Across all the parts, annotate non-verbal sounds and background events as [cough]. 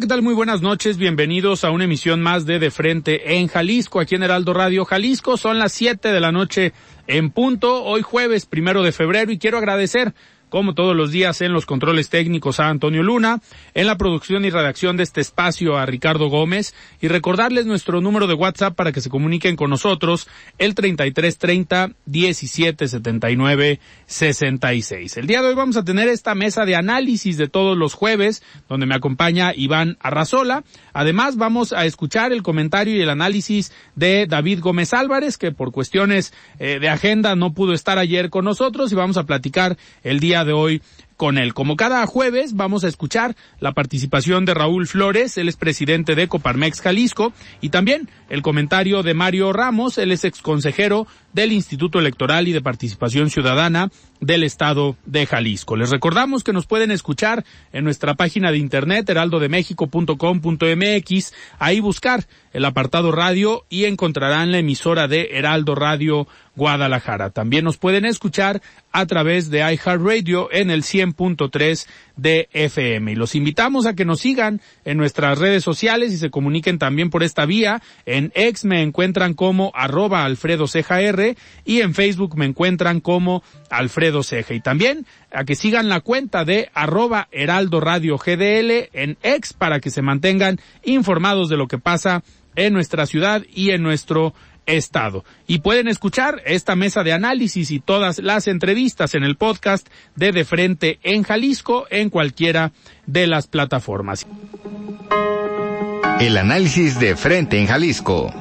¿Qué tal? Muy buenas noches. Bienvenidos a una emisión más de De Frente en Jalisco, aquí en Heraldo Radio Jalisco. Son las 7 de la noche en punto, hoy jueves primero de febrero, y quiero agradecer como todos los días en los controles técnicos a Antonio Luna, en la producción y redacción de este espacio a Ricardo Gómez y recordarles nuestro número de WhatsApp para que se comuniquen con nosotros el 3330 1779 66. El día de hoy vamos a tener esta mesa de análisis de todos los jueves donde me acompaña Iván Arrazola. Además vamos a escuchar el comentario y el análisis de David Gómez Álvarez que por cuestiones eh, de agenda no pudo estar ayer con nosotros y vamos a platicar el día de hoy con él. Como cada jueves vamos a escuchar la participación de Raúl Flores, él es presidente de Coparmex Jalisco, y también el comentario de Mario Ramos, él es exconsejero del Instituto Electoral y de Participación Ciudadana del Estado de Jalisco. Les recordamos que nos pueden escuchar en nuestra página de internet heraldodemexico.com.mx, ahí buscar el apartado radio y encontrarán la emisora de Heraldo Radio Guadalajara. También nos pueden escuchar a través de iHeartRadio en el 100.3 de FM. Y los invitamos a que nos sigan en nuestras redes sociales y se comuniquen también por esta vía. En X me encuentran como arroba Alfredo Ceja R y en Facebook me encuentran como Alfredo Ceja. Y también a que sigan la cuenta de arroba Heraldo Radio GDL en X para que se mantengan informados de lo que pasa en nuestra ciudad y en nuestro Estado. Y pueden escuchar esta mesa de análisis y todas las entrevistas en el podcast de De Frente en Jalisco en cualquiera de las plataformas. El análisis de Frente en Jalisco.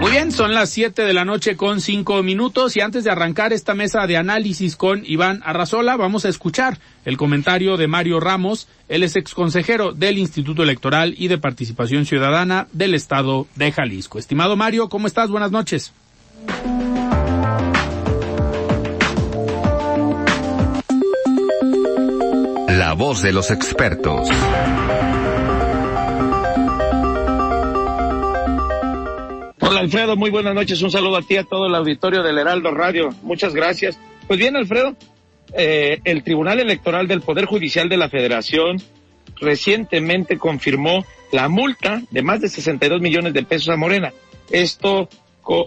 Muy bien, son las 7 de la noche con 5 minutos y antes de arrancar esta mesa de análisis con Iván Arrazola, vamos a escuchar el comentario de Mario Ramos, él es exconsejero del Instituto Electoral y de Participación Ciudadana del Estado de Jalisco. Estimado Mario, ¿cómo estás? Buenas noches. La voz de los expertos. Hola Alfredo, muy buenas noches. Un saludo a ti, a todo el auditorio del Heraldo Radio. Muchas gracias. Pues bien, Alfredo, eh, el Tribunal Electoral del Poder Judicial de la Federación recientemente confirmó la multa de más de 62 millones de pesos a Morena. Esto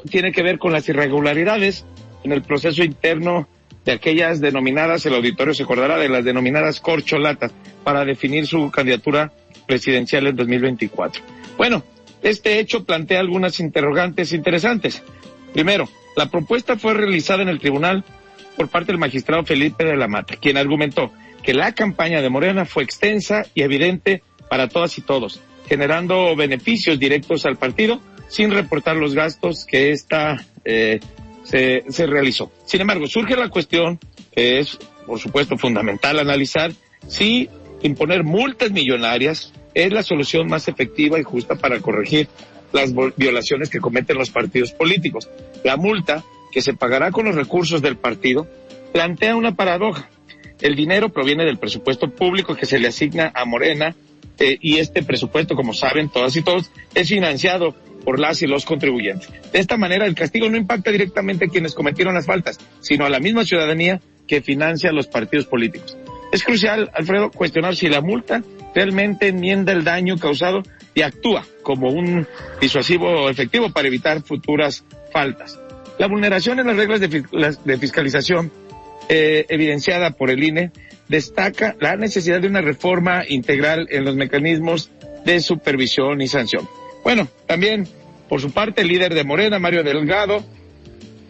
tiene que ver con las irregularidades en el proceso interno de aquellas denominadas, el auditorio se acordará de las denominadas corcholatas para definir su candidatura presidencial en 2024. Bueno, este hecho plantea algunas interrogantes interesantes. Primero, la propuesta fue realizada en el tribunal por parte del magistrado Felipe de la Mata, quien argumentó que la campaña de Morena fue extensa y evidente para todas y todos, generando beneficios directos al partido sin reportar los gastos que ésta eh, se, se realizó. Sin embargo, surge la cuestión, que es, por supuesto, fundamental analizar si imponer multas millonarias es la solución más efectiva y justa para corregir las violaciones que cometen los partidos políticos. La multa, que se pagará con los recursos del partido, plantea una paradoja. El dinero proviene del presupuesto público que se le asigna a Morena eh, y este presupuesto, como saben todas y todos, es financiado por las y los contribuyentes. De esta manera, el castigo no impacta directamente a quienes cometieron las faltas, sino a la misma ciudadanía que financia a los partidos políticos. Es crucial, Alfredo, cuestionar si la multa realmente enmienda el daño causado y actúa como un disuasivo efectivo para evitar futuras faltas. La vulneración en las reglas de, fiscalización eh, evidenciada por el INE destaca la necesidad de una reforma integral en los mecanismos de supervisión y sanción. Bueno, también por su parte el líder de Morena, Mario Delgado,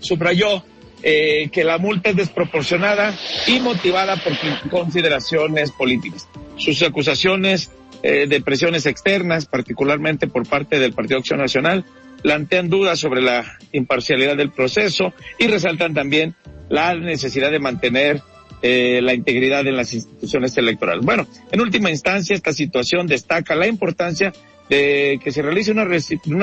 subrayó eh, que la multa es desproporcionada y motivada por consideraciones políticas. Sus acusaciones eh, de presiones externas, particularmente por parte del Partido Acción Nacional, plantean dudas sobre la imparcialidad del proceso y resaltan también la necesidad de mantener eh, la integridad en las instituciones electorales. Bueno, en última instancia, esta situación destaca la importancia de que se realice una,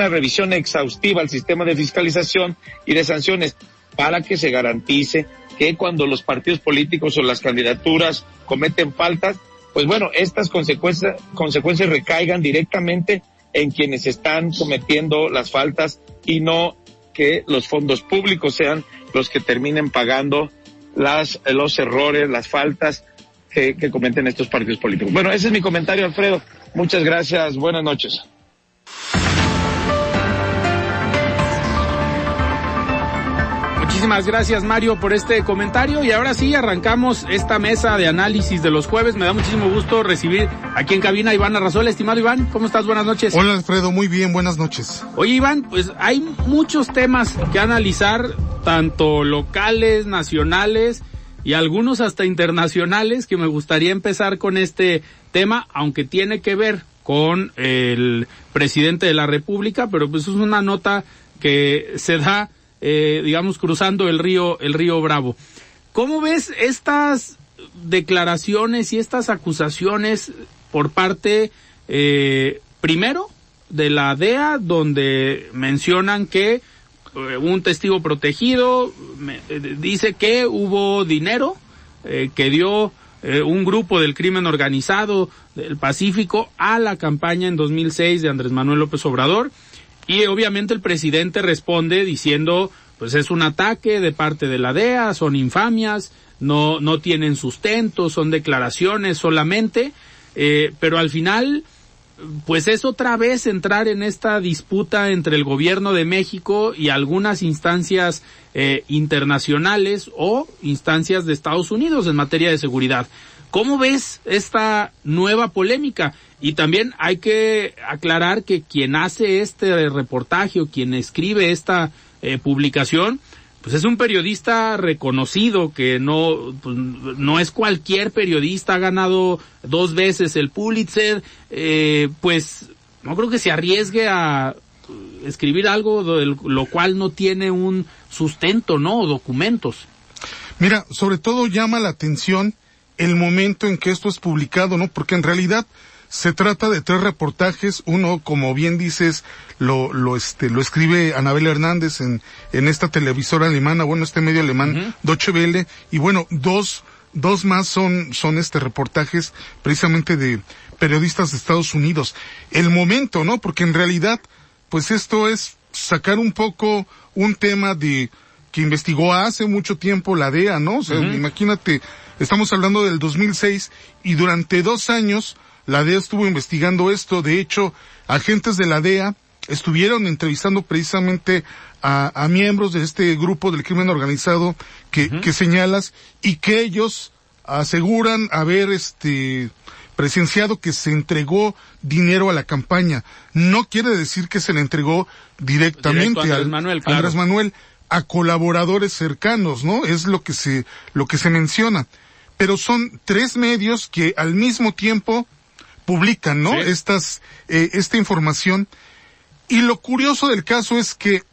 revisión exhaustiva al sistema de fiscalización y de sanciones para que se garantice que cuando los partidos políticos o las candidaturas cometen faltas, pues bueno, estas consecuencias recaigan directamente en quienes están cometiendo las faltas y no que los fondos públicos sean los que terminen pagando las, los errores, las faltas que, que cometen estos partidos políticos. Bueno, ese es mi comentario, Alfredo. Muchas gracias. Buenas noches. Muchísimas gracias Mario por este comentario y ahora sí arrancamos esta mesa de análisis de los jueves. Me da muchísimo gusto recibir aquí en cabina a Iván Arrazol. Estimado Iván, ¿cómo estás? Buenas noches. Hola Alfredo, muy bien, buenas noches. Oye Iván, pues hay muchos temas que analizar, tanto locales, nacionales y algunos hasta internacionales que me gustaría empezar con este tema, aunque tiene que ver con el presidente de la República, pero pues es una nota que se da eh, digamos, cruzando el río, el río Bravo. ¿Cómo ves estas declaraciones y estas acusaciones por parte, eh, primero, de la DEA, donde mencionan que eh, un testigo protegido dice que hubo dinero que dio un grupo del crimen organizado del Pacífico a la campaña en 2006 de Andrés Manuel López Obrador y obviamente el presidente responde diciendo, pues es un ataque de parte de la DEA, son infamias, no, no tienen sustento, son declaraciones solamente, eh, pero al final, pues es otra vez entrar en esta disputa entre el gobierno de México y algunas instancias eh, internacionales o instancias de Estados Unidos en materia de seguridad. ¿Cómo ves esta nueva polémica? Y también hay que aclarar que quien hace este reportaje o quien escribe esta eh, publicación, pues es un periodista reconocido que no, pues, no es cualquier periodista, ha ganado dos veces el Pulitzer, eh, pues no creo que se arriesgue a escribir algo de lo cual no tiene un sustento, ¿no? O documentos. Mira, sobre todo llama la atención el momento en que esto es publicado, ¿no? Porque en realidad se trata de tres reportajes, uno, como bien dices, lo, lo, este, lo escribe Anabel Hernández en, en esta televisora alemana, bueno, este medio alemán, Deutsche Welle, y bueno, dos, dos más son, son este reportajes precisamente de periodistas de Estados Unidos. El momento, ¿no? Porque en realidad, pues esto es sacar un poco un tema de, que investigó hace mucho tiempo la DEA, ¿no? O sea, imagínate, estamos hablando del 2006 y durante dos años, la DEA estuvo investigando esto. De hecho, agentes de la DEA estuvieron entrevistando precisamente a, miembros de este grupo del crimen organizado que, que señalas y que ellos aseguran haber este presenciado que se entregó dinero a la campaña. No quiere decir que se le entregó directamente a Andrés, Manuel, Andrés Manuel, a colaboradores cercanos, ¿no? Es lo que se, lo que se menciona. Pero son tres medios que al mismo tiempo publican, ¿no? Estas, eh, esta información. Y lo curioso del caso es que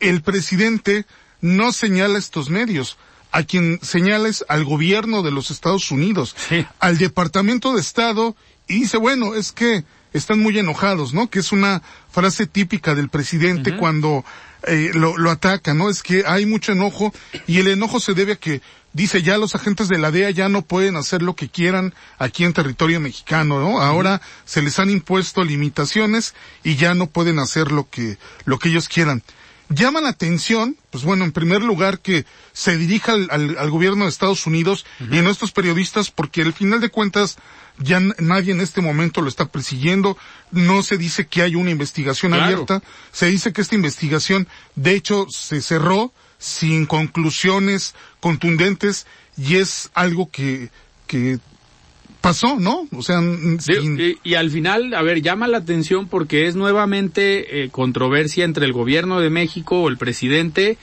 el presidente no señala estos medios. A quien señala es al gobierno de los Estados Unidos, al Departamento de Estado, y dice, bueno, es que están muy enojados, ¿no? Que es una frase típica del presidente cuando eh, lo, lo ataca, ¿no? Es que hay mucho enojo y el enojo se debe a que dice ya los agentes de la DEA ya no pueden hacer lo que quieran aquí en territorio mexicano, ¿no? Ahora se les han impuesto limitaciones y ya no pueden hacer lo que, lo que ellos quieran. llama la atención, pues bueno, en primer lugar que se dirija al, al, al gobierno de Estados Unidos y a nuestros periodistas porque al final de cuentas ya nadie en este momento lo está persiguiendo, no se dice que hay una investigación claro. abierta, se dice que esta investigación de hecho se cerró sin conclusiones contundentes y es algo que, que pasó, ¿no? O sea, sin... y, y, al final, a ver, llama la atención porque es nuevamente eh, controversia entre el gobierno de México o el presidente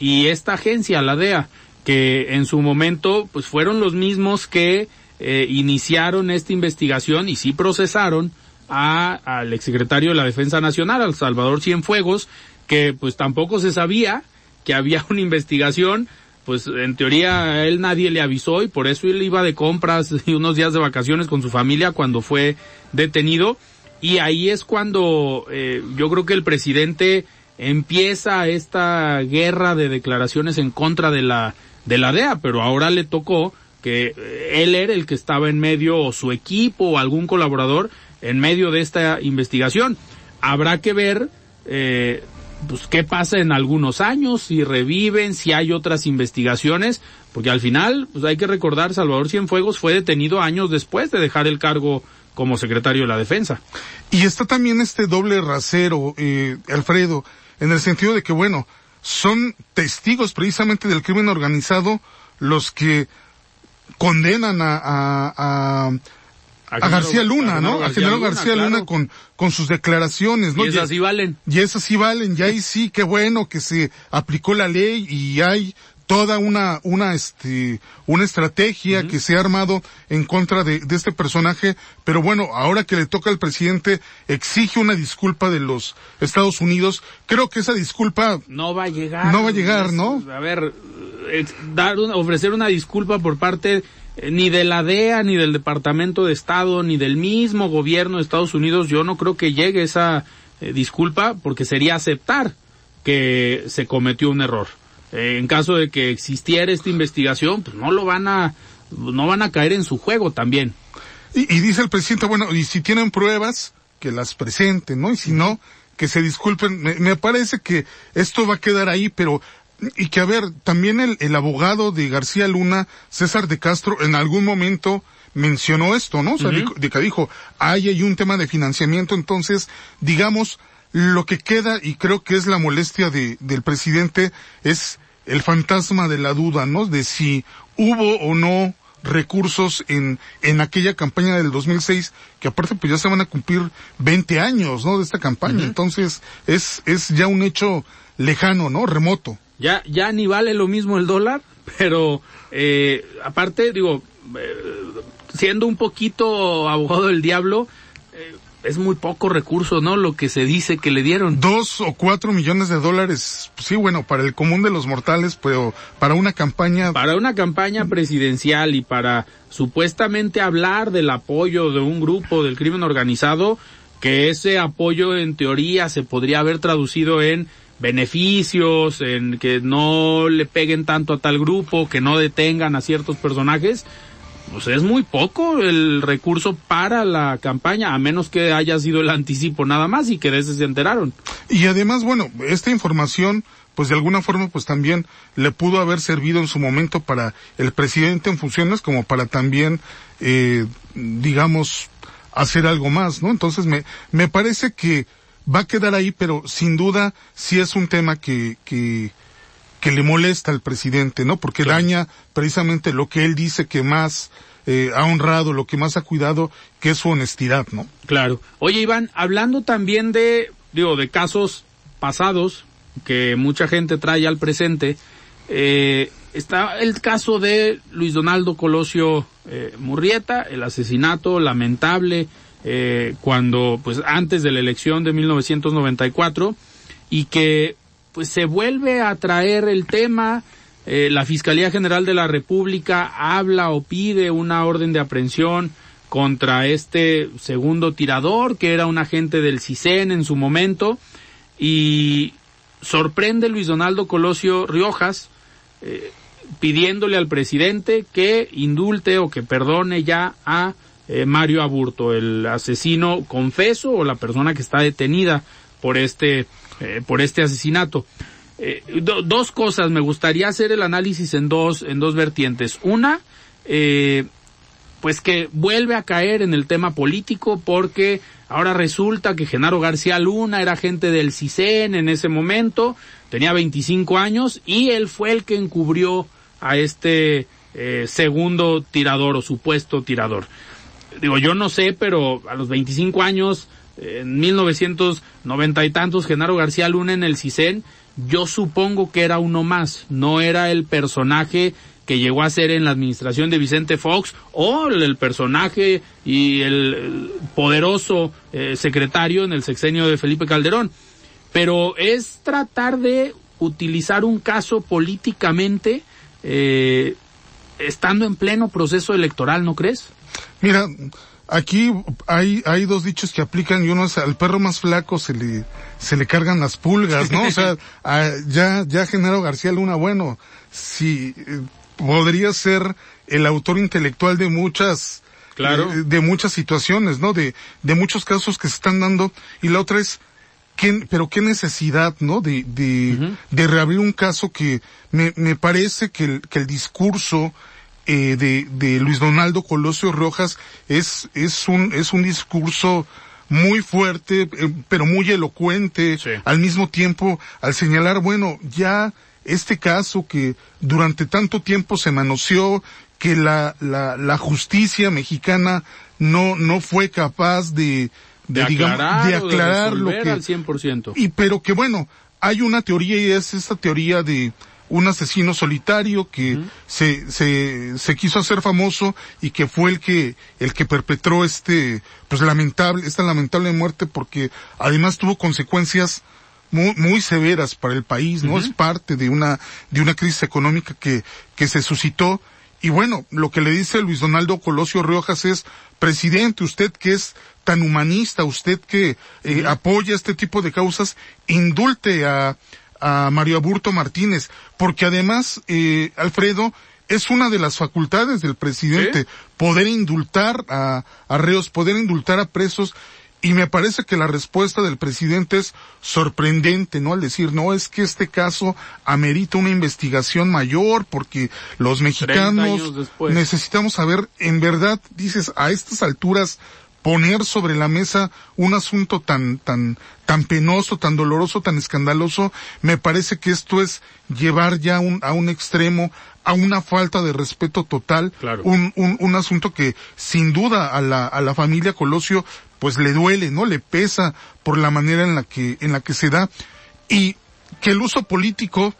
y esta agencia, la DEA, que en su momento, pues fueron los mismos que eh, iniciaron esta investigación y sí procesaron a, al exsecretario de la Defensa Nacional, al Salvador Cienfuegos, que pues tampoco se sabía que había una investigación, pues en teoría él nadie le avisó y por eso él iba de compras y unos días de vacaciones con su familia cuando fue detenido y ahí es cuando eh, yo creo que el presidente empieza esta guerra de declaraciones en contra de la de la DEA, pero ahora le tocó que él era el que estaba en medio o su equipo o algún colaborador en medio de esta investigación. Habrá que ver eh, pues qué pasa en algunos años, si reviven, si hay otras investigaciones, porque al final, pues hay que recordar, Salvador Cienfuegos fue detenido años después de dejar el cargo como secretario de la defensa. Y está también este doble rasero, eh, Alfredo, en el sentido de que, bueno, son testigos precisamente del crimen organizado los que condenan a, a, a a, a García Luna, ¿no? A General García Luna, Luna con, con sus declaraciones, ¿no? Y esas sí valen. Y esas sí valen, y ahí sí, qué bueno que se aplicó la ley y hay toda una, una, este, una estrategia uh -huh. que se ha armado en contra de, de, este personaje, pero bueno, ahora que le toca al presidente, exige una disculpa de los Estados Unidos, creo que esa disculpa no va a llegar. No va a llegar, ¿no? A ver, dar una, ofrecer una disculpa por parte ni de la DEA, ni del Departamento de Estado, ni del mismo gobierno de Estados Unidos, yo no creo que llegue esa eh, disculpa porque sería aceptar que se cometió un error. Eh, en caso de que existiera esta investigación, pues no lo van a, no van a caer en su juego también. Y, y dice el presidente, bueno, y si tienen pruebas, que las presenten, ¿no? Y si no, que se disculpen. Me, me parece que esto va a quedar ahí, pero y que a ver, también el, el, abogado de García Luna, César de Castro, en algún momento mencionó esto, ¿no? O sea, uh -huh. de, que dijo, hay, hay un tema de financiamiento, entonces, digamos, lo que queda, y creo que es la molestia de, del presidente, es el fantasma de la duda, ¿no? De si hubo o no recursos en, en aquella campaña del 2006, que aparte pues ya se van a cumplir 20 años, ¿no? De esta campaña. Uh -huh. Entonces, es, es ya un hecho lejano, ¿no? Remoto ya, ya ni vale lo mismo el dólar, pero eh, aparte, digo, eh, siendo un poquito abogado del diablo, eh, es muy poco recurso, ¿no? Lo que se dice que le dieron. Dos o cuatro millones de dólares, sí, bueno, para el común de los mortales, pero para una campaña. Para una campaña presidencial y para supuestamente hablar del apoyo de un grupo del crimen organizado, que ese apoyo en teoría se podría haber traducido en beneficios, en que no le peguen tanto a tal grupo, que no detengan a ciertos personajes, pues es muy poco el recurso para la campaña, a menos que haya sido el anticipo nada más y que de ese se enteraron. Y además, bueno, esta información, pues de alguna forma, pues también le pudo haber servido en su momento para el presidente en funciones, como para también, eh, digamos, hacer algo más, ¿no? Entonces me, me parece que va a quedar ahí, pero sin duda sí es un tema que, que, que le molesta al presidente, ¿no? Porque claro. daña precisamente lo que él dice que más eh, ha honrado, lo que más ha cuidado, que es su honestidad, ¿no? Claro. Oye, Iván, hablando también de, digo, de casos pasados que mucha gente trae al presente, eh, está el caso de Luis Donaldo Colosio eh, Murrieta, el asesinato lamentable, eh, cuando, pues antes de la elección de 1994, y que pues se vuelve a traer el tema, eh, la Fiscalía General de la República habla o pide una orden de aprehensión contra este segundo tirador, que era un agente del CISEN en su momento, y sorprende Luis Donaldo Colosio Riojas, eh, pidiéndole al presidente que indulte o que perdone ya a eh, Mario Aburto, el asesino confeso o la persona que está detenida por este eh, por este asesinato. Eh, dos cosas, me gustaría hacer el análisis en dos, en dos vertientes. Una, eh, pues que vuelve a caer en el tema político porque ahora resulta que Genaro García Luna era agente del CISEN en ese momento, tenía 25 años y él fue el que encubrió a este segundo tirador o supuesto tirador. Digo, yo no sé, pero a los 25 años, en 1990 y tantos, Genaro García Luna en el CISEN, yo supongo que era uno más, no era el personaje que llegó a ser en la administración de Vicente Fox o el personaje y el poderoso eh, secretario en el sexenio de Felipe Calderón. Pero es tratar de utilizar un caso políticamente eh, estando en pleno proceso electoral, ¿no crees? Mira, aquí hay, hay dos dichos que aplican y uno es al perro más flaco se le, se le cargan las pulgas, ¿no? O sea, [laughs] ya, ya Genaro García Luna, bueno, si eh, podría ser el autor intelectual de muchas, claro. de, de, muchas situaciones, ¿no? De, de muchos casos que se están dando. Y la otra es, ¿qué, pero qué necesidad, ¿no? De, de, uh -huh. de reabrir un caso que me, me parece que el, que el discurso, eh, de, de Luis Donaldo Colosio Rojas es, es un, es un discurso muy fuerte, eh, pero muy elocuente, sí. al mismo tiempo, al señalar, bueno, ya este caso que durante tanto tiempo se manoseó, que la, la, la justicia mexicana no, no fue capaz de, de, de digamos, de aclarar de lo que, al 100%. y pero que bueno, hay una teoría y es esta teoría de, un asesino solitario que uh -huh. se, se, se quiso hacer famoso y que fue el que, el que perpetró este, pues lamentable, esta lamentable muerte porque además tuvo consecuencias muy, muy severas para el país, ¿no? Uh -huh. Es parte de una, de una crisis económica que, que se suscitó. Y bueno, lo que le dice Luis Donaldo Colosio Riojas es, presidente, usted que es tan humanista, usted que eh, uh -huh. apoya este tipo de causas, indulte a, a Mario Aburto Martínez, porque además, eh, Alfredo, es una de las facultades del presidente ¿Sí? poder indultar a, a reos, poder indultar a presos, y me parece que la respuesta del presidente es sorprendente, ¿no? Al decir, no, es que este caso amerita una investigación mayor porque los mexicanos necesitamos saber, en verdad, dices, a estas alturas, poner sobre la mesa un asunto tan, tan, tan penoso, tan doloroso, tan escandaloso, me parece que esto es llevar ya un, a un extremo, a una falta de respeto total, claro. un, un, un, asunto que sin duda a la, a la familia Colosio pues le duele, ¿no? Le pesa por la manera en la que, en la que se da y que el uso político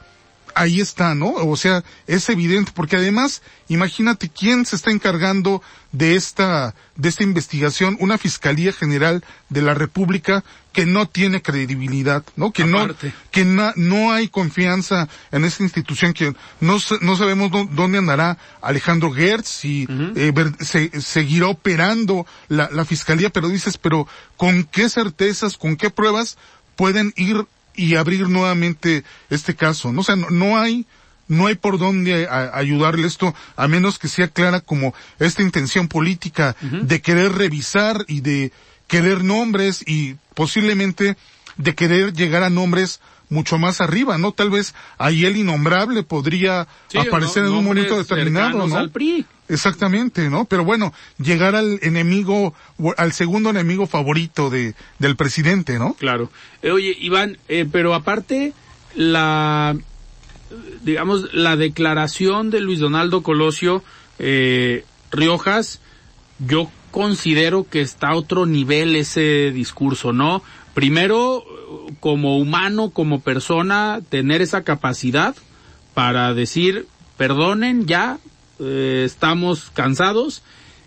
ahí está, ¿no? O sea, es evidente, porque además, imagínate quién se está encargando de esta, de esta investigación, una Fiscalía General de la República que no tiene credibilidad, ¿no? Que Aparte. no, que na, no hay confianza en esta institución, que no, no sabemos dónde andará Alejandro Gertz y uh -huh. eh, ver, se, seguirá operando la, la Fiscalía, pero dices, pero ¿con qué certezas, con qué pruebas pueden ir y abrir nuevamente este caso. No, o sea, no, no hay, no hay por dónde a, ayudarle esto, a menos que sea clara como esta intención política uh -huh. de querer revisar y de querer nombres y posiblemente de querer llegar a nombres mucho más arriba, ¿no? Tal vez ahí el innombrable podría sí, aparecer no, en un momento determinado, ¿no? Al PRI. Exactamente, ¿no? Pero bueno, llegar al enemigo, al segundo enemigo favorito de, del presidente, ¿no? Claro. Eh, oye, Iván, eh, pero aparte, la, digamos, la declaración de Luis Donaldo Colosio, eh, Riojas, yo considero que está a otro nivel ese discurso, ¿no? Primero, como humano, como persona, tener esa capacidad para decir, perdonen, ya, eh, estamos cansados.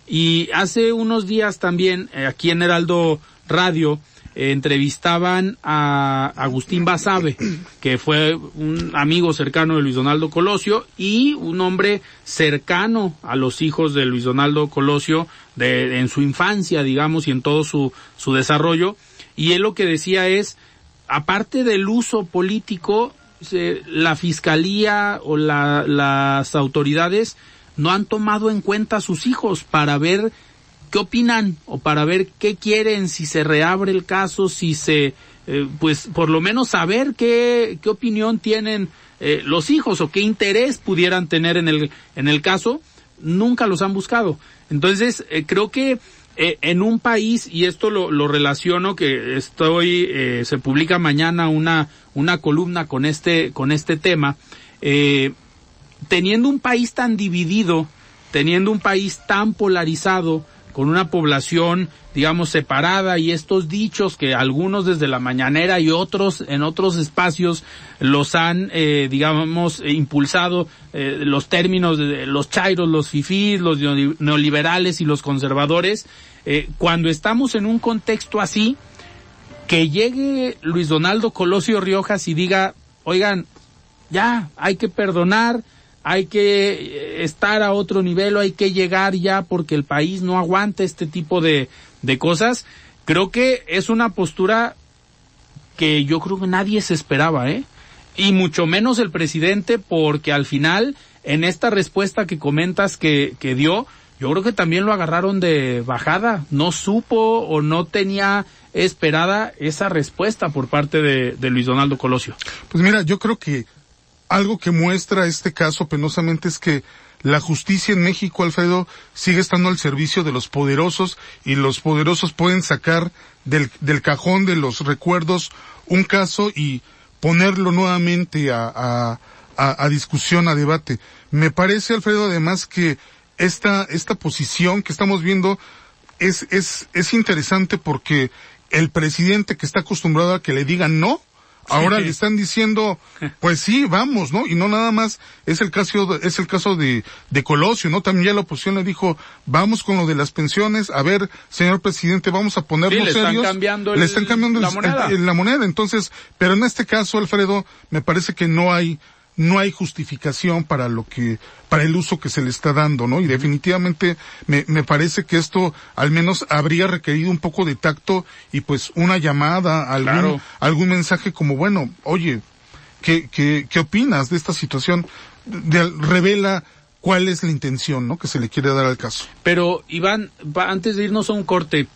Y hace unos días también, eh, aquí en Heraldo Radio, eh, entrevistaban a Agustín Basabe, que fue un amigo cercano de Luis Donaldo Colosio y un hombre cercano a los hijos de Luis Donaldo Colosio de, en su infancia, digamos, y en todo su, su desarrollo. Y él lo que decía es, aparte del uso político, la fiscalía o la, las autoridades no han tomado en cuenta a sus hijos para ver qué opinan o para ver qué quieren, si se reabre el caso, si se eh, pues por lo menos saber qué, qué opinión tienen eh, los hijos o qué interés pudieran tener en el, en el caso, nunca los han buscado. Entonces, eh, creo que eh, en un país, y esto lo, lo relaciono, que estoy, se publica mañana una, una columna con este, con este tema, eh, teniendo un país tan dividido, teniendo un país tan polarizado, con una población, digamos, separada y estos dichos que algunos desde la mañanera y otros en otros espacios los han, eh, digamos, impulsado eh, los términos de los chairos, los fifís, los neoliberales y los conservadores. Eh, cuando estamos en un contexto así, que llegue Luis Donaldo Colosio Riojas y diga, oigan, ya, hay que perdonar, hay que eh, estar a otro nivel o hay que llegar ya porque el país no aguanta este tipo de, de cosas. Creo que es una postura que yo creo que nadie se esperaba, ¿eh? Y mucho menos el presidente porque al final, en esta respuesta que comentas que, que dio, yo creo que también lo agarraron de bajada. No supo o no tenía esperada esa respuesta por parte de, de Luis Donaldo Colosio. Pues mira, yo creo que algo que muestra este caso penosamente es que la justicia en México, Alfredo, sigue estando al servicio de los poderosos y los poderosos pueden sacar del, del cajón de los recuerdos un caso y ponerlo nuevamente a, a, discusión, a debate. Me parece, Alfredo, además que esta, esta posición que estamos viendo es, es, es interesante porque el presidente que está acostumbrado a que le digan no, ahora le están diciendo, pues sí, vamos, ¿no? Y no nada más es el caso, es el caso de, de Colosio, ¿no? También ya la oposición le dijo, vamos con lo de las pensiones, a ver, señor presidente, vamos a ponernos Sí, le están serios. cambiando le el- están cambiando la el- moneda. el- la moneda. Entonces, pero en este caso, Alfredo, me parece que no hay, no hay justificación para lo que, para el uso que se le está dando, ¿no? Y definitivamente me, me parece que esto al menos habría requerido un poco de tacto y pues una llamada, algún, Claro. algún mensaje como, bueno, oye, ¿qué, qué, qué opinas de esta situación? De- revela cuál es la intención, ¿no? Que se le quiere dar al caso. Pero, Iván, antes de irnos a un corte,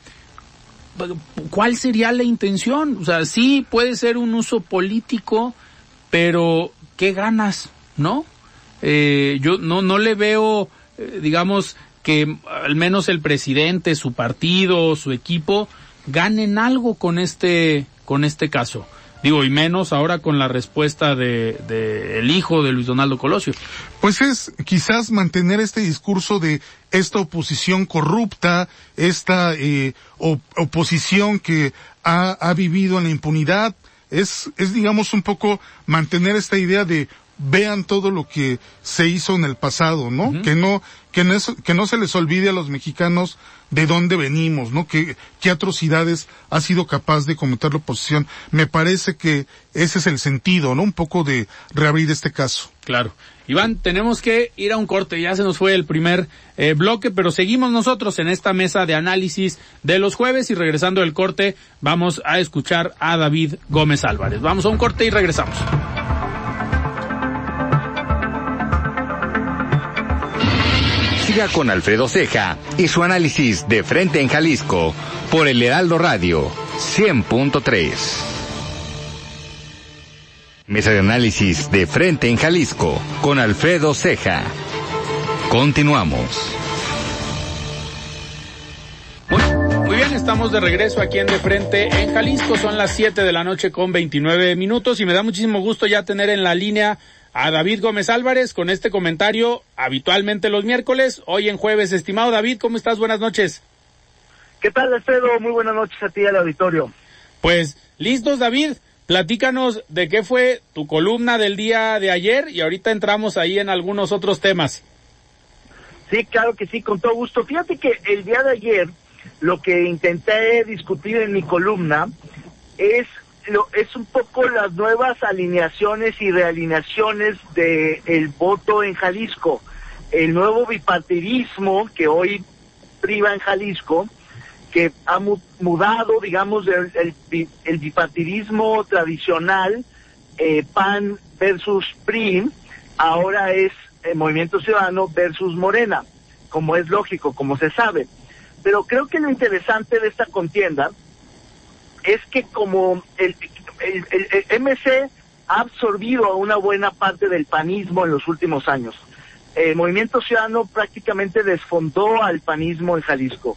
¿cuál sería la intención? O sea, sí puede ser un uso político, pero ¿qué ganas? ¿No? Eh, yo no, no le veo, eh, digamos, que al menos el presidente, su partido, su equipo, ganen algo con este, con este caso. Digo, y menos ahora con la respuesta de, de el hijo de Luis Donaldo Colosio. Pues es quizás mantener este discurso de esta oposición corrupta, esta eh, op- oposición que ha, ha vivido en la impunidad, es, es digamos un poco mantener esta idea de vean todo lo que se hizo en el pasado, ¿no? Que no, que no, es- que no se les olvide a los mexicanos de dónde venimos, ¿no? Que, qué atrocidades ha sido capaz de cometer la oposición. Me parece que ese es el sentido, ¿no? Un poco de reabrir este caso. Claro. Iván, tenemos que ir a un corte, ya se nos fue el primer eh, bloque, pero seguimos nosotros en esta mesa de análisis de los jueves y regresando del corte vamos a escuchar a David Gómez Álvarez. Vamos a un corte y regresamos. Siga con Alfredo Ceja y su análisis de frente en Jalisco por el Heraldo Radio 100.3. Mesa de análisis de frente en Jalisco con Alfredo Ceja. Continuamos. Muy, bien, estamos de regreso aquí en De Frente en Jalisco. Son las 7 de la noche con 29 minutos y me da muchísimo gusto ya tener en la línea a David Gómez Álvarez con este comentario habitualmente los miércoles, hoy en jueves. Estimado David, ¿cómo estás? Buenas noches. ¿Qué tal, Alfredo? Muy buenas noches a ti y al auditorio. Pues, listos, David. Platícanos de qué fue tu columna del día de ayer y ahorita entramos ahí en algunos otros temas. Sí, claro que sí, con todo gusto. Fíjate que el día de ayer lo que intenté discutir en mi columna es lo, es un poco las nuevas alineaciones y realineaciones del el voto en Jalisco, el nuevo bipartidismo que hoy priva en Jalisco, que ha mu- mudado, digamos, el, el bi- el bipartidismo tradicional, eh, PAN versus PRI, ahora es eh, Movimiento Ciudadano versus Morena, como es lógico, como se sabe. Pero creo que lo interesante de esta contienda es que como el, el, el, MC ha absorbido a una buena parte del panismo en los últimos años. El Movimiento Ciudadano prácticamente desfondó al panismo en Jalisco.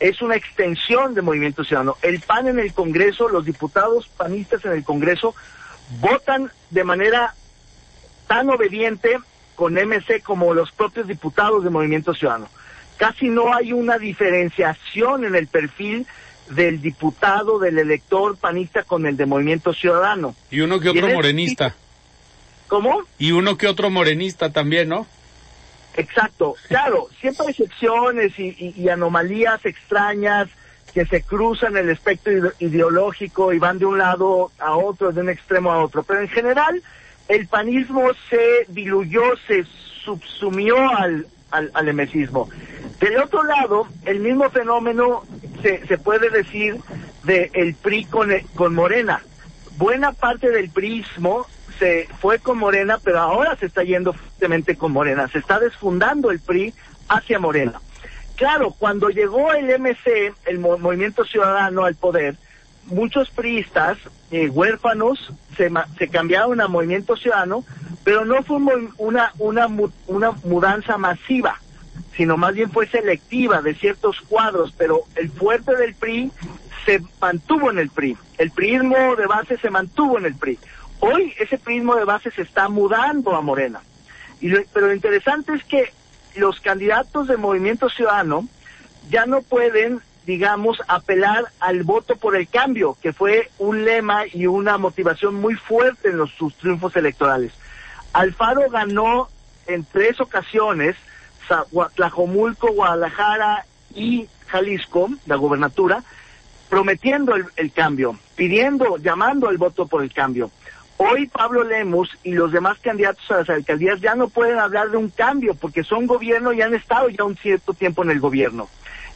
Es una extensión de Movimiento Ciudadano. El PAN en el Congreso, los diputados panistas en el Congreso votan de manera tan obediente con MC como los propios diputados de Movimiento Ciudadano. Casi no hay una diferenciación en el perfil del diputado, del elector panista con el de Movimiento Ciudadano. Y uno que otro morenista. ¿Cómo? Y uno que otro morenista también, ¿no? Exacto, claro, siempre hay excepciones y, anomalías extrañas que se cruzan el espectro ide- ideológico y van de un lado a otro, de un extremo a otro, pero en general el panismo se diluyó, se subsumió al, al, al. Del otro lado, el mismo fenómeno se, se puede decir de el PRI con, con Morena. Buena parte del prismo se fue con Morena, pero ahora se está yendo fuertemente con Morena. Se está desfundando el PRI hacia Morena. Claro, cuando llegó el MC, el Mo- Movimiento Ciudadano al poder, muchos priistas eh, huérfanos se, se cambiaron a Movimiento Ciudadano, pero no fue una, una, una mudanza masiva, sino más bien fue selectiva de ciertos cuadros, pero el fuerte del PRI se mantuvo en el PRI. El priismo de base se mantuvo en el PRI. Hoy ese prismo de base se está mudando a Morena. Pero lo interesante es que los candidatos de Movimiento Ciudadano ya no pueden, digamos, apelar al voto por el cambio, que fue un lema y una motivación muy fuerte en los, sus triunfos electorales. Alfaro ganó en tres ocasiones, Tlajomulco, Guadalajara y Jalisco, la gobernatura, prometiendo el cambio, pidiendo, llamando al voto por el cambio. Hoy Pablo Lemus y los demás candidatos a las alcaldías ya no pueden hablar de un cambio porque son gobierno y han estado ya un cierto tiempo en el gobierno.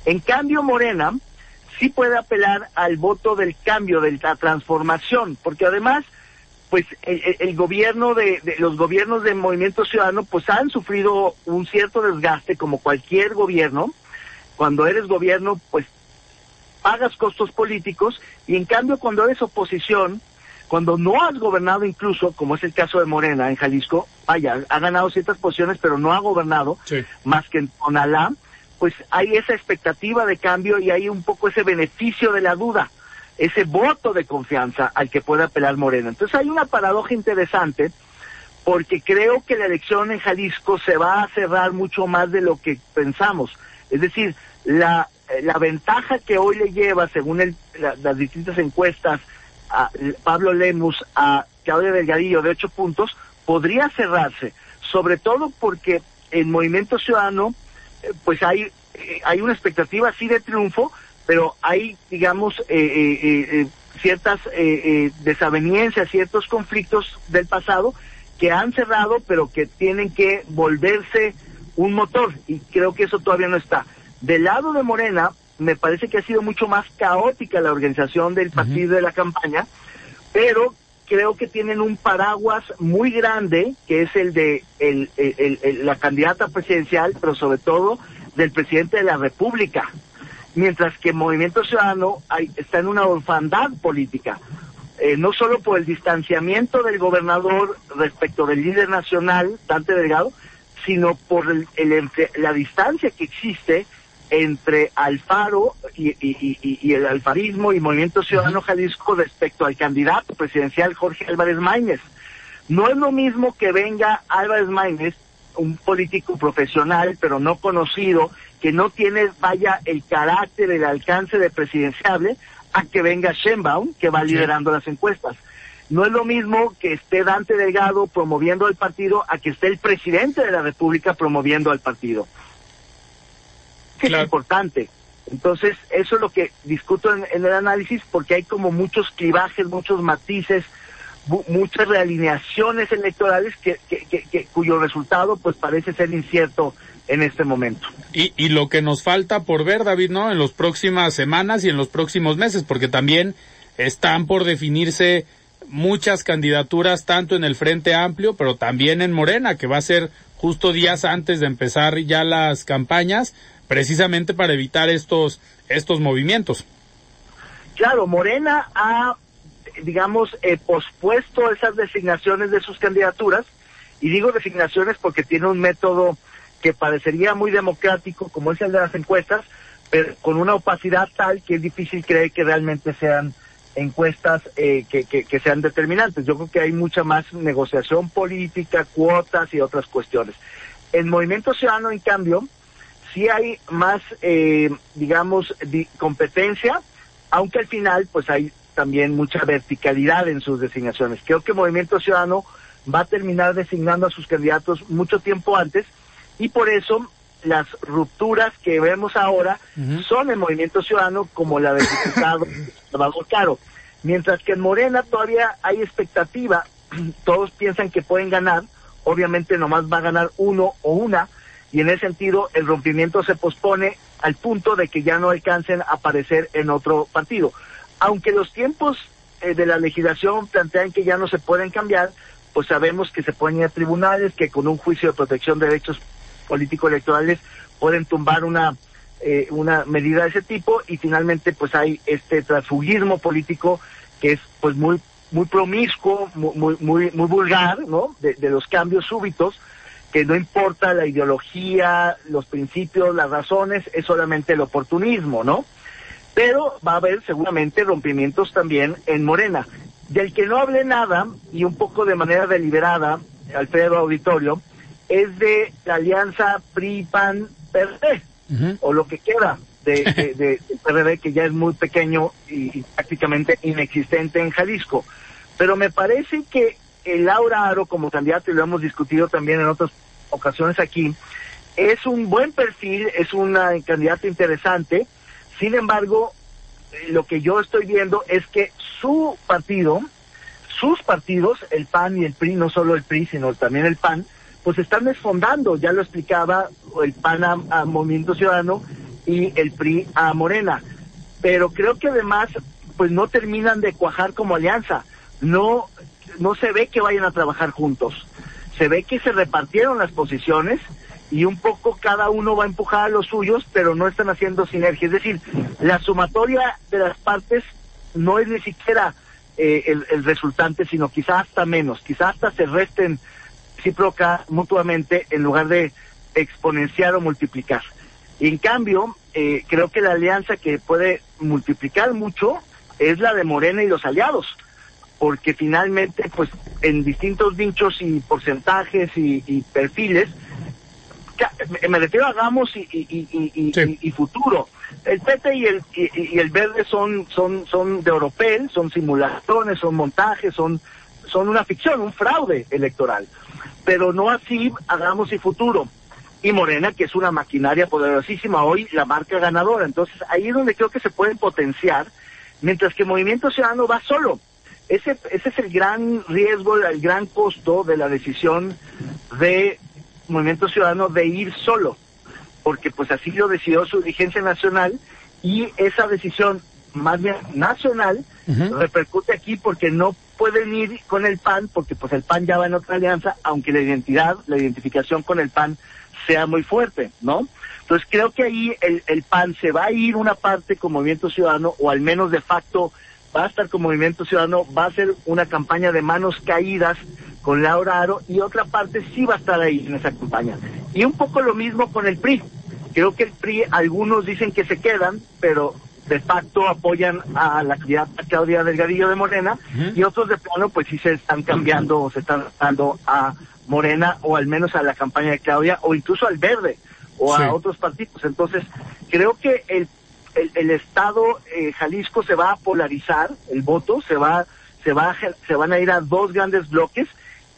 En cambio, Morena sí puede apelar al voto del cambio, de la transformación, porque además, pues el gobierno de, de- los gobiernos de Movimiento Ciudadano, pues han sufrido un cierto desgaste como cualquier gobierno. Cuando eres gobierno, pues pagas costos políticos y en cambio cuando eres oposición, cuando no has gobernado incluso, como es el caso de Morena en Jalisco, vaya, ha ganado ciertas posiciones pero no ha gobernado, más que en Tonalá, pues hay esa expectativa de cambio y hay un poco ese beneficio de la duda, ese voto de confianza al que puede apelar Morena. Entonces hay una paradoja interesante porque creo que la elección en Jalisco se va a cerrar mucho más de lo que pensamos. Es decir, la, eh, la ventaja que hoy le lleva, según el- la- las distintas encuestas, a Pablo Lemus a Claudia Delgadillo de ocho puntos, podría cerrarse, sobre todo porque el Movimiento Ciudadano, eh, pues hay, eh, hay una expectativa sí de triunfo, pero hay, digamos, eh, eh, eh, ciertas desavenencias, ciertos conflictos del pasado que han cerrado, pero que tienen que volverse un motor, y creo que eso todavía no está. Del lado de Morena, me parece que ha sido mucho más caótica la organización del partido de la campaña, pero creo que tienen un paraguas muy grande, que es el de el- el- el- el- la candidata presidencial, pero sobre todo del presidente de la República, mientras que Movimiento Ciudadano hay- está en una orfandad política. eh, no solo por el distanciamiento del gobernador respecto del líder nacional, Dante Delgado, sino por el, el la distancia que existe entre Alfaro y, y, y, y, el alfarismo y Movimiento Ciudadano Jalisco respecto al candidato presidencial Jorge Álvarez Maínez. No es lo mismo que venga Álvarez Maínez, un político profesional, pero no conocido, que no tiene, vaya, el carácter, el alcance de presidenciable, a que venga Sheinbaum, que va liderando las encuestas. No es lo mismo que esté Dante Delgado promoviendo al partido a que esté el presidente de la República promoviendo al partido. Que es importante. Entonces, eso es lo que discuto en, en, el análisis porque hay como muchos clivajes, muchos matices, muchas realineaciones electorales que, que, que, cuyo resultado pues parece ser incierto en este momento. Y, y lo que nos falta por ver, David, ¿no? En las próximas semanas y en los próximos meses, porque también están por definirse muchas candidaturas, tanto en el Frente Amplio, pero también en Morena, que va a ser justo días antes de empezar ya las campañas, precisamente para evitar estos, estos movimientos. Claro, Morena ha digamos, eh, pospuesto esas designaciones de sus candidaturas, y digo designaciones porque tiene un método que parecería muy democrático, como es el de las encuestas, pero con una opacidad tal que es difícil creer que realmente sean encuestas eh, que, que, sean determinantes. Yo creo que hay mucha más negociación política, cuotas y otras cuestiones. En Movimiento Ciudadano, en cambio, sí hay más, eh, digamos, competencia, aunque al final, pues hay también mucha verticalidad en sus designaciones. Creo que Movimiento Ciudadano va a terminar designando a sus candidatos mucho tiempo antes y por eso las rupturas que vemos ahora son en Movimiento Ciudadano como la del diputado [coughs] Salvador Caro. Mientras que en Morena todavía hay expectativa, [clears throat] todos piensan que pueden ganar, obviamente nomás va a ganar uno o una, y en ese sentido el rompimiento se pospone al punto de que ya no alcancen a aparecer en otro partido aunque los tiempos eh, de la legislación plantean que ya no se pueden cambiar, pues sabemos que se pueden ir a tribunales, que con un juicio de protección de derechos político-electorales pueden tumbar una eh, una medida de ese tipo y finalmente pues hay este transfugismo político que es pues muy muy promiscuo, muy muy muy vulgar, ¿no? De los cambios súbitos que no importa la ideología, los principios, las razones, es solamente el oportunismo, ¿no? pero va a haber seguramente rompimientos también en Morena. Del que no hable nada, y un poco de manera deliberada, Alfredo Auditorio, es de la alianza PRI-PAN-PRD, o lo que queda de, de, de, PRD, que ya es muy pequeño y, y, prácticamente inexistente en Jalisco. Pero me parece que el Laura Aro como candidato, y lo hemos discutido también en otras ocasiones aquí, es un buen perfil, es una candidata interesante, sin embargo, eh, lo que yo estoy viendo es que su partido, sus partidos, el PAN y el PRI, no solo el PRI, sino también el PAN, pues están desfondando, ya lo explicaba el PAN a, a Movimiento Ciudadano y el PRI a Morena. Pero creo que además, pues no terminan de cuajar como alianza. No, no se ve que vayan a trabajar juntos. Se ve que se repartieron las posiciones y un poco cada uno va a empujar a los suyos, pero no están haciendo sinergia. Es decir, la sumatoria de las partes no es ni siquiera eh, el, resultante, sino quizá hasta menos, quizá hasta se resten recíproca mutuamente en lugar de exponenciar o multiplicar. En cambio, eh, creo que la alianza que puede multiplicar mucho es la de Morena y los aliados, porque finalmente, pues en distintos nichos y porcentajes y, y perfiles, me refiero a Ramos y, y, y, sí. y, futuro. El PT y el, y, el verde son, son, son de Oropel, son simulaciones, son montajes, son, son una ficción, un fraude electoral. Pero no así hagamos y futuro. Y Morena, que es una maquinaria poderosísima hoy, la marca ganadora. Entonces ahí es donde creo que se pueden potenciar, mientras que Movimiento Ciudadano va solo. Ese, ese es el gran riesgo, el gran costo de la decisión de Movimiento Ciudadano de ir solo, porque pues así lo decidió su dirigencia nacional y esa decisión más bien nacional uh -huh. repercute aquí porque no pueden ir con el PAN, porque pues el PAN ya va en otra alianza, aunque la identidad, la identificación con el PAN sea muy fuerte, ¿no? Entonces creo que ahí el, el PAN se va a ir una parte con Movimiento Ciudadano, o al menos de facto va a estar con Movimiento Ciudadano, va a ser una campaña de manos caídas con Laura Aro y otra parte sí va a estar ahí en esa campaña. Y un poco lo mismo con el PRI. Creo que el PRI, algunos dicen que se quedan, pero de facto apoyan a la candidata Claudia Delgadillo de Morena y otros de plano pues sí se están cambiando o se están dando a Morena o al menos a la campaña de Claudia o incluso al Verde o a otros partidos. Entonces creo que el, el, el estado eh, Jalisco se va a polarizar el voto, se va se va se van a ir a dos grandes bloques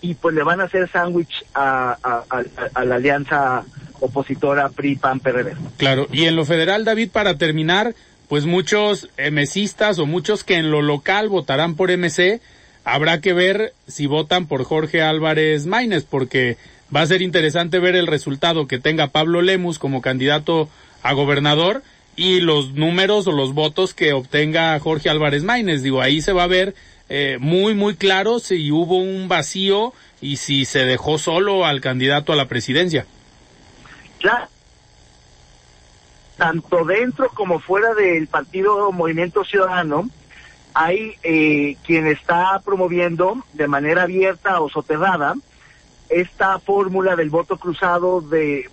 y pues le van a hacer sándwich a, a, a, a la alianza opositora PRI PAN PRD. Claro, y en lo federal David para terminar pues muchos mesistas o muchos que en lo local votarán por MC, habrá que ver si votan por Jorge Álvarez Maínez, porque va a ser interesante ver el resultado que tenga Pablo Lemus como candidato a gobernador y los números o los votos que obtenga Jorge Álvarez Maínez. Digo, ahí se va a ver eh, muy, muy claro si hubo un vacío y si se dejó solo al candidato a la presidencia. Claro, tanto dentro como fuera del partido Movimiento Ciudadano, hay eh, quien está promoviendo de manera abierta o soterrada esta fórmula del voto cruzado de eh,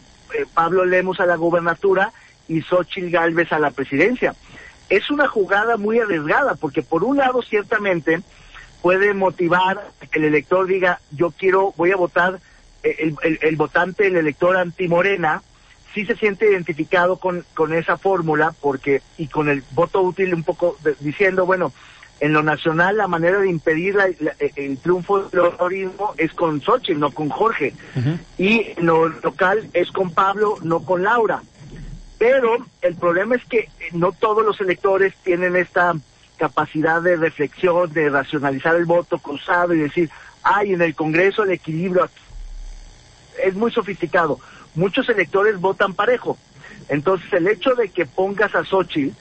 Pablo Lemos a la gubernatura y Xochitl Galvez a la presidencia. Es una jugada muy arriesgada porque por un lado ciertamente puede motivar que el elector diga yo quiero, voy a votar, eh, el, el, el votante, el elector antimorena, sí se siente identificado con, con esa fórmula porque y con el voto útil un poco de, diciendo, bueno, en lo nacional la manera de impedir la, la, el triunfo del terrorismo es con Xochitl, no con Jorge. Uh -huh. Y en lo local es con Pablo, no con Laura. Pero el problema es que no todos los electores tienen esta capacidad de reflexión, de racionalizar el voto cruzado y decir, ay, en el Congreso el equilibrio es muy sofisticado muchos electores votan parejo. Entonces, el hecho de que pongas a Xochitl,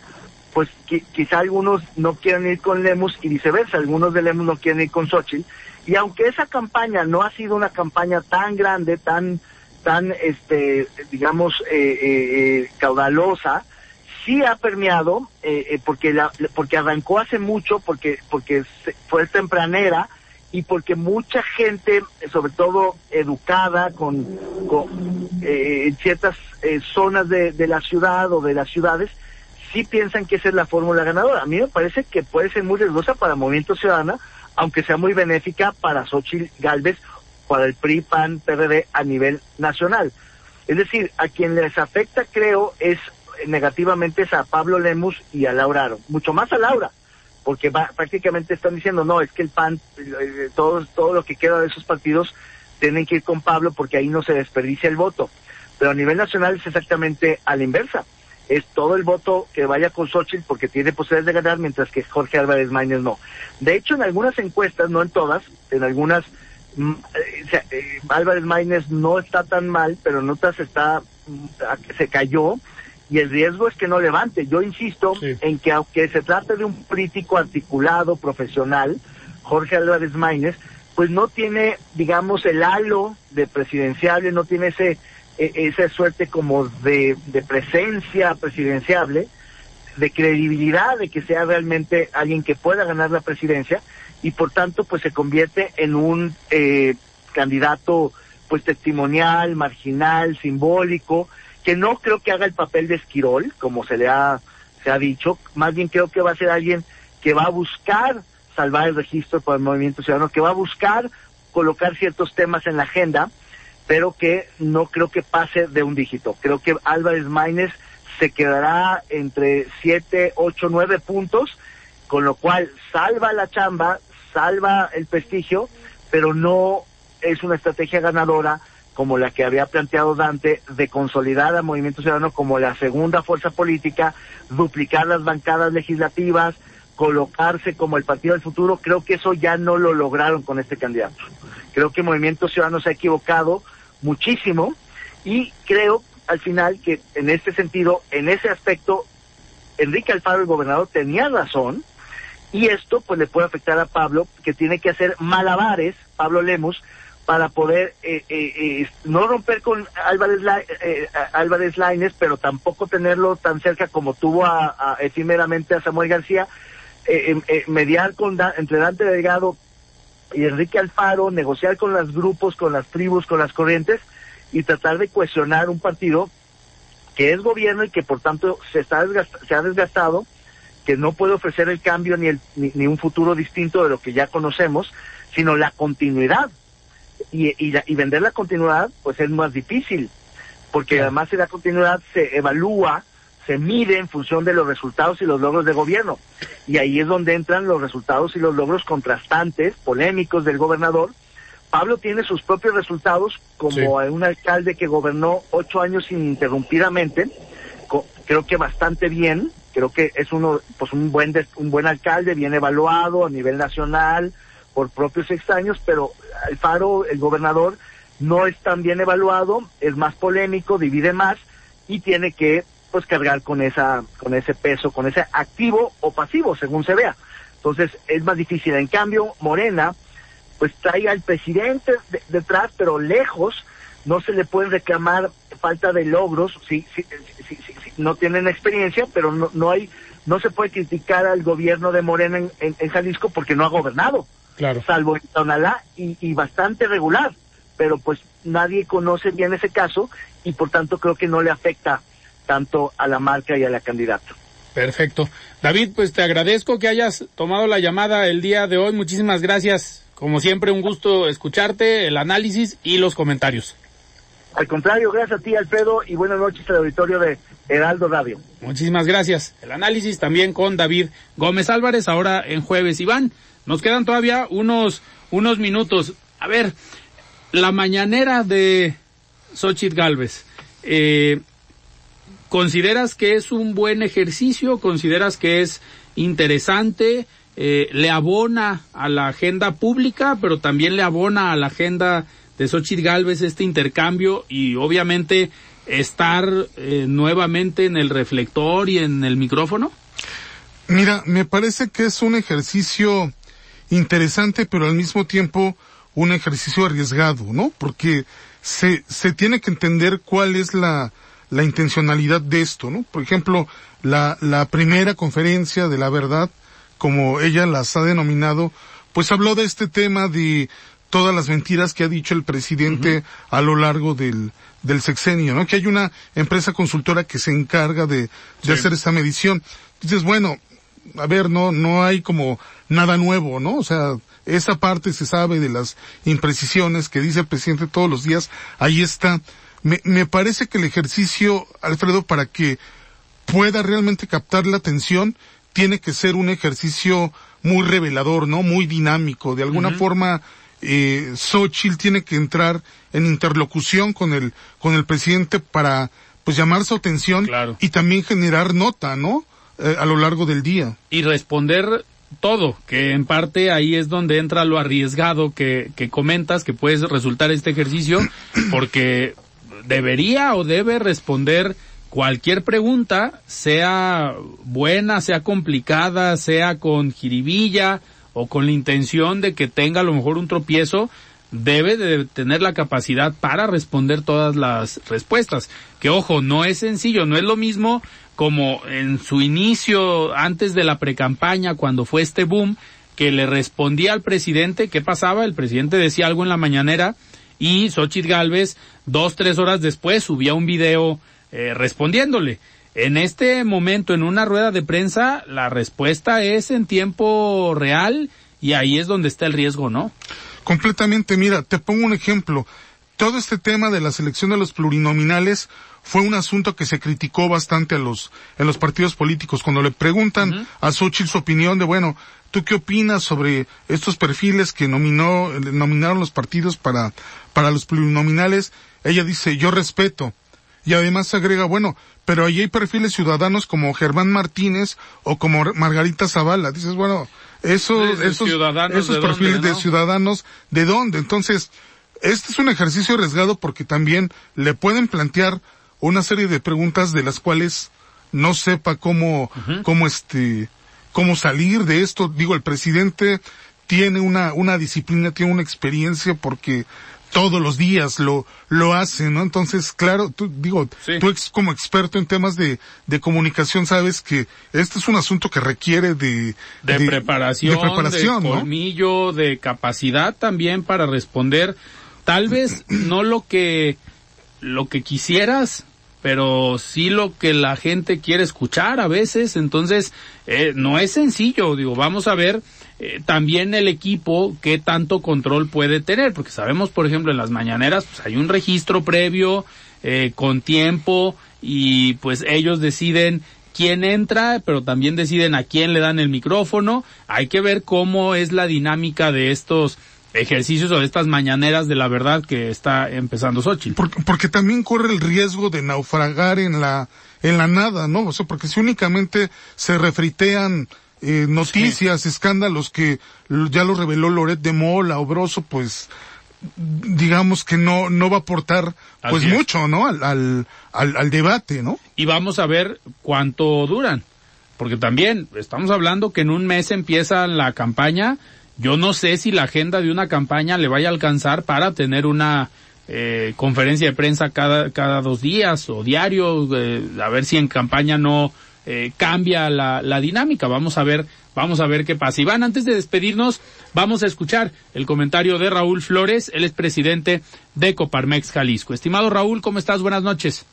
pues qui quizá algunos no quieran ir con Lemus y viceversa, algunos de Lemus no quieren ir con Xochitl. Y aunque esa campaña no ha sido una campaña tan grande, tan, tan, este, digamos, eh, eh, caudalosa, sí ha permeado, eh, porque, la, porque arrancó hace mucho, porque, porque fue tempranera, y porque mucha gente, sobre todo educada, con, con eh, ciertas eh, zonas de, la ciudad o de las ciudades, sí piensan que esa es la fórmula ganadora. A mí me parece que puede ser muy riesgosa para Movimiento Ciudadana, aunque sea muy benéfica para Xochitl Galvez, para el PRI, PAN, PRD a nivel nacional. Es decir, a quien les afecta, creo, es negativamente es a Pablo Lemus y a Laura Aro, mucho más a Laura porque va, prácticamente están diciendo, no, es que el PAN, eh, todo, todo lo que queda de esos partidos tienen que ir con Pablo porque ahí no se desperdicia el voto. Pero a nivel nacional es exactamente a la inversa. Es todo el voto que vaya con Xochitl porque tiene posibilidades de ganar, mientras que Jorge Álvarez Maínez no. De hecho, en algunas encuestas, no en todas, en algunas, mm, eh, eh, Álvarez Maínez no está tan mal, pero en otras está, mm, se cayó y el riesgo es que no levante. Yo insisto sí. en que aunque se trate de un político articulado, profesional, Jorge Álvarez Maínez, pues no tiene, digamos, el halo de presidenciable, no tiene ese esa suerte como de, de presencia presidenciable, de credibilidad de que sea realmente alguien que pueda ganar la presidencia y por tanto pues se convierte en un eh, candidato pues testimonial, marginal, simbólico, que no creo que haga el papel de Esquirol, como se le ha, se ha dicho, más bien creo que va a ser alguien que va a buscar salvar el registro por el movimiento ciudadano, que va a buscar colocar ciertos temas en la agenda, pero que no creo que pase de un dígito. Creo que Álvarez Maínez se quedará entre siete, ocho, nueve puntos, con lo cual salva la chamba, salva el prestigio, pero no es una estrategia ganadora como la que había planteado Dante, de consolidar al Movimiento Ciudadano como la segunda fuerza política, duplicar las bancadas legislativas, colocarse como el partido del futuro, creo que eso ya no lo lograron con este candidato. Creo que Movimiento Ciudadano se ha equivocado muchísimo y creo al final que en este sentido, en ese aspecto, Enrique Alfaro, el gobernador, tenía razón y esto pues le puede afectar a Pablo, que tiene que hacer malabares, Pablo Lemos, para poder eh, eh, eh, no romper con Álvarez, eh, Álvarez Laines, pero tampoco tenerlo tan cerca como tuvo a, efímeramente a Samuel García, eh, eh, mediar con entre Dante Delgado y Enrique Alfaro, negociar con los grupos, con las tribus, con las corrientes y tratar de cuestionar un partido que es gobierno y que por tanto se, está se ha desgastado, que no puede ofrecer el cambio ni, el, ni, un futuro distinto de lo que ya conocemos, sino la continuidad. Y, y, y vender la continuidad pues es más difícil, porque además si la continuidad se evalúa, se mide en función de los resultados y los logros de gobierno. Y ahí es donde entran los resultados y los logros contrastantes, polémicos del gobernador, Pablo tiene sus propios resultados como un alcalde que gobernó ocho años ininterrumpidamente, creo que bastante bien, creo que es uno, pues un buen, un buen alcalde, bien evaluado a nivel nacional por propios extraños, pero Alfaro, el gobernador, no es tan bien evaluado, es más polémico, divide más y tiene que pues cargar con esa, con ese peso, con ese activo o pasivo, según se vea. Entonces es más difícil. En cambio, Morena, pues trae al presidente detrás, pero lejos, no se le puede reclamar falta de logros, sí, sí, sí, no tienen experiencia, pero no, no hay, no se puede criticar al gobierno de Morena en, Jalisco porque no ha gobernado, claro. salvo en Tonalá y, y bastante regular, pero pues nadie conoce bien ese caso y por tanto creo que no le afecta tanto a la marca y a la candidata. Perfecto. David, pues te agradezco que hayas tomado la llamada el día de hoy. Muchísimas gracias. Como siempre, un gusto escucharte, el análisis y los comentarios. Al contrario, gracias a ti, Alfredo, y buenas noches al auditorio de Heraldo Radio. Muchísimas gracias. El análisis también con David Gómez Álvarez, ahora en jueves. Iván, nos quedan todavía unos, unos minutos. A ver, la mañanera de Xochitl Galvez. Eh, ¿Consideras que es un buen ejercicio? ¿Consideras que es interesante? Eh, le abona a la agenda pública, pero también le abona a la agenda de Xochitl Galvez este intercambio y obviamente estar eh, nuevamente en el reflector y en el micrófono? Mira, me parece que es un ejercicio interesante, pero al mismo tiempo un ejercicio arriesgado, ¿no? Porque se, se tiene que entender cuál es la, la intencionalidad de esto, ¿no? Por ejemplo, la, la primera conferencia de la verdad como ella las ha denominado, pues habló de este tema de todas las mentiras que ha dicho el presidente a lo largo del, del sexenio, ¿no? Que hay una empresa consultora que se encarga de, de hacer esta medición. Entonces, bueno, a ver, no, no hay como nada nuevo, ¿no? O sea, esa parte se sabe de las imprecisiones que dice el presidente todos los días, ahí está. Me, me parece que el ejercicio, Alfredo, para que pueda realmente captar la atención, tiene que ser un ejercicio muy revelador, ¿no? Muy dinámico. De alguna forma, eh, Xochitl tiene que entrar en interlocución con el, con el presidente para, pues, llamar su atención y también generar nota, ¿no? Eh, a lo largo del día. Y responder todo, que en parte ahí es donde entra lo arriesgado que, que comentas, que puede resultar este ejercicio, porque debería o debe responder cualquier pregunta, sea buena, sea complicada, sea con jiribilla o con la intención de que tenga a lo mejor un tropiezo, debe de tener la capacidad para responder todas las respuestas. Que ojo, no es sencillo, no es lo mismo como en su inicio, antes de la precampaña, cuando fue este boom, que le respondía al presidente, ¿qué pasaba? El presidente decía algo en la mañanera y Xochitl Galvez, dos, tres horas después, subía un video eh, respondiéndole. En este momento, en una rueda de prensa, la respuesta es en tiempo real y ahí es donde está el riesgo, ¿no? Completamente, mira, te pongo un ejemplo. Todo este tema de la selección de los plurinominales fue un asunto que se criticó bastante a los, en los partidos políticos. Cuando le preguntan a Xochitl su opinión de, bueno, ¿tú qué opinas sobre estos perfiles que nominó, nominaron los partidos para, para los plurinominales? Ella dice, yo respeto, y además agrega, bueno, pero ahí hay perfiles ciudadanos como Germán Martínez o como Margarita Zavala. Dices, bueno, esos, esos, esos perfiles de ciudadanos, ¿de dónde? Entonces, este es un ejercicio arriesgado porque también le pueden plantear una serie de preguntas de las cuales no sepa cómo, cómo este, cómo salir de esto. Digo, el presidente tiene una, una disciplina, tiene una experiencia porque todos los días lo, lo hace, ¿no? Entonces, claro, tú, digo, tú ex, como experto en temas de, de comunicación sabes que este es un asunto que requiere de, de, preparación, de, preparación, de colmillo, de capacidad también para responder, tal vez [clears throat] no lo que, lo que quisieras, pero sí lo que la gente quiere escuchar a veces, entonces eh, no es sencillo, digo, vamos a ver eh, también el equipo qué tanto control puede tener, porque sabemos, por ejemplo, en las mañaneras pues hay un registro previo eh, con tiempo y pues ellos deciden quién entra, pero también deciden a quién le dan el micrófono. Hay que ver cómo es la dinámica de estos ejercicios o de estas mañaneras de la verdad que está empezando Xochitl. Porque, porque también corre el riesgo de naufragar en la, en la nada, ¿no? O sea, porque si únicamente se refritean eh, noticias, escándalos que ya lo reveló Loret de Mola o Broso, pues digamos que no no va a aportar pues mucho, ¿no? Al, al, al, al debate, ¿no? Y vamos a ver cuánto duran. Porque también estamos hablando que en un mes empieza la campaña yo no sé si la agenda de una campaña le vaya a alcanzar para tener una eh, conferencia de prensa cada, cada dos días o diario, eh, a ver si en campaña no eh, cambia la, la dinámica. Vamos a ver, vamos a ver qué pasa. Iván, antes de despedirnos, vamos a escuchar el comentario de Raúl Flores, él es presidente de Coparmex Jalisco. Estimado Raúl, ¿cómo estás? Buenas noches.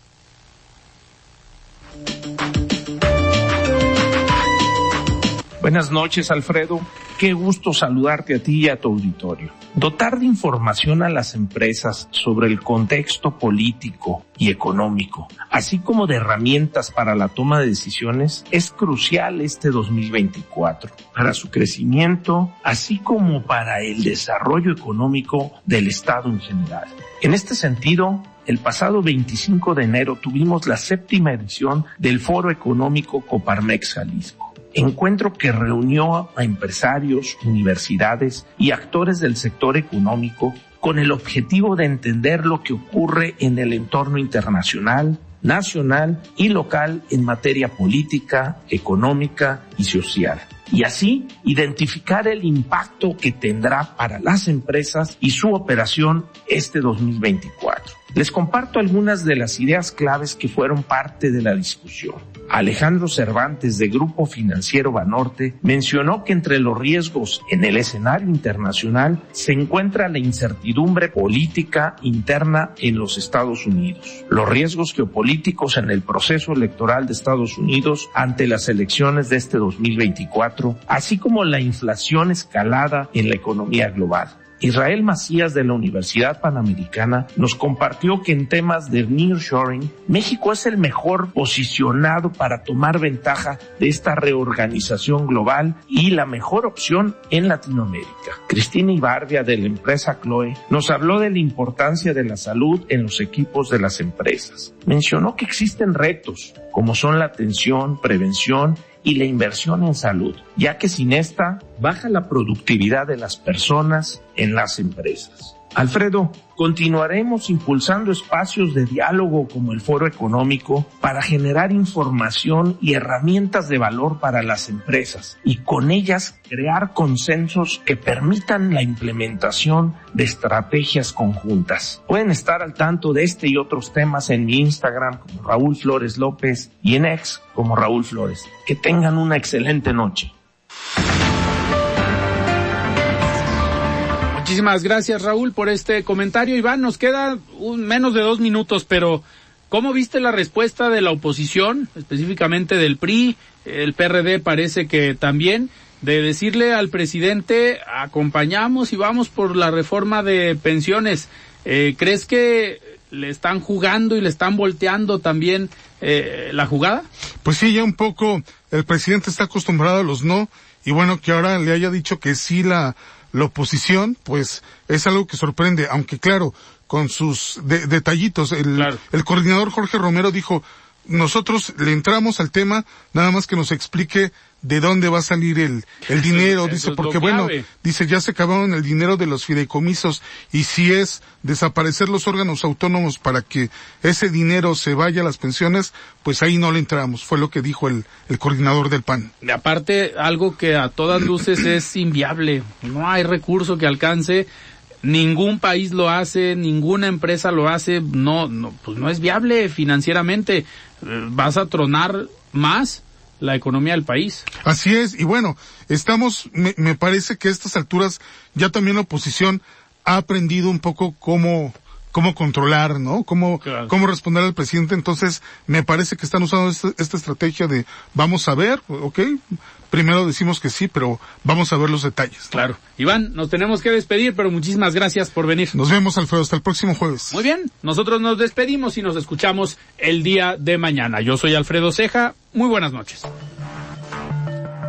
Buenas noches, Alfredo. Qué gusto saludarte a ti y a tu auditorio. Dotar de información a las empresas sobre el contexto político y económico, así como de herramientas para la toma de decisiones, es crucial este 2024 para su crecimiento, así como para el desarrollo económico del Estado en general. En este sentido, el pasado 25 de enero tuvimos la séptima edición del Foro Económico Coparmex Jalisco encuentro que reunió a empresarios, universidades y actores del sector económico con el objetivo de entender lo que ocurre en el entorno internacional, nacional y local en materia política, económica y social. Y así identificar el impacto que tendrá para las empresas y su operación este 2024. Les comparto algunas de las ideas claves que fueron parte de la discusión. Alejandro Cervantes de Grupo Financiero Banorte mencionó que entre los riesgos en el escenario internacional se encuentra la incertidumbre política interna en los Estados Unidos, los riesgos geopolíticos en el proceso electoral de Estados Unidos ante las elecciones de este 2024, así como la inflación escalada en la economía global. Israel Macías de la Universidad Panamericana nos compartió que en temas de nearshoring, México es el mejor posicionado para tomar ventaja de esta reorganización global y la mejor opción en Latinoamérica. Cristina Ibarbia de la empresa Chloe nos habló de la importancia de la salud en los equipos de las empresas. Mencionó que existen retos como son la atención, prevención y la inversión en salud, ya que sin esta baja la productividad de las personas en las empresas. Alfredo, continuaremos impulsando espacios de diálogo como el Foro Económico para generar información y herramientas de valor para las empresas y con ellas crear consensos que permitan la implementación de estrategias conjuntas. Pueden estar al tanto de este y otros temas en mi Instagram como Raúl Flores López y en X como Raúl Flores. Que tengan una excelente noche. Muchísimas gracias Raúl por este comentario. Iván, nos queda un, menos de dos minutos, pero ¿cómo viste la respuesta de la oposición, específicamente del PRI? El PRD parece que también, de decirle al presidente, acompañamos y vamos por la reforma de pensiones. Eh, ¿Crees que le están jugando y le están volteando también eh, la jugada? Pues sí, ya un poco el presidente está acostumbrado a los no y bueno, que ahora le haya dicho que sí la la oposición, pues es algo que sorprende, aunque claro, con sus detallitos. El, el coordinador Jorge Romero dijo, nosotros le entramos al tema, nada más que nos explique de dónde va a salir el, el dinero, dice, porque bueno, dice, ya se acabaron el dinero de los fideicomisos y si es desaparecer los órganos autónomos para que ese dinero se vaya a las pensiones, pues ahí no le entramos, fue lo que dijo el, el coordinador del PAN. Y aparte, algo que a todas luces es inviable, no hay recurso que alcance ningún país lo hace, ninguna empresa lo hace, no, no, pues no es viable financieramente. Eh, vas a tronar más la economía del país. Así es, y bueno, estamos, me, me parece que a estas alturas ya también la oposición ha aprendido un poco cómo, cómo controlar, ¿no? Cómo, Claro. cómo responder al presidente. Entonces, me parece que están usando esta, esta estrategia de vamos a ver, ¿ok? Primero decimos que sí, pero vamos a ver los detalles. Claro. Iván, nos tenemos que despedir, pero muchísimas gracias por venir. Nos vemos, Alfredo, hasta el próximo jueves. Muy bien, nosotros nos despedimos y nos escuchamos el día de mañana. Yo soy Alfredo Ceja, muy buenas noches.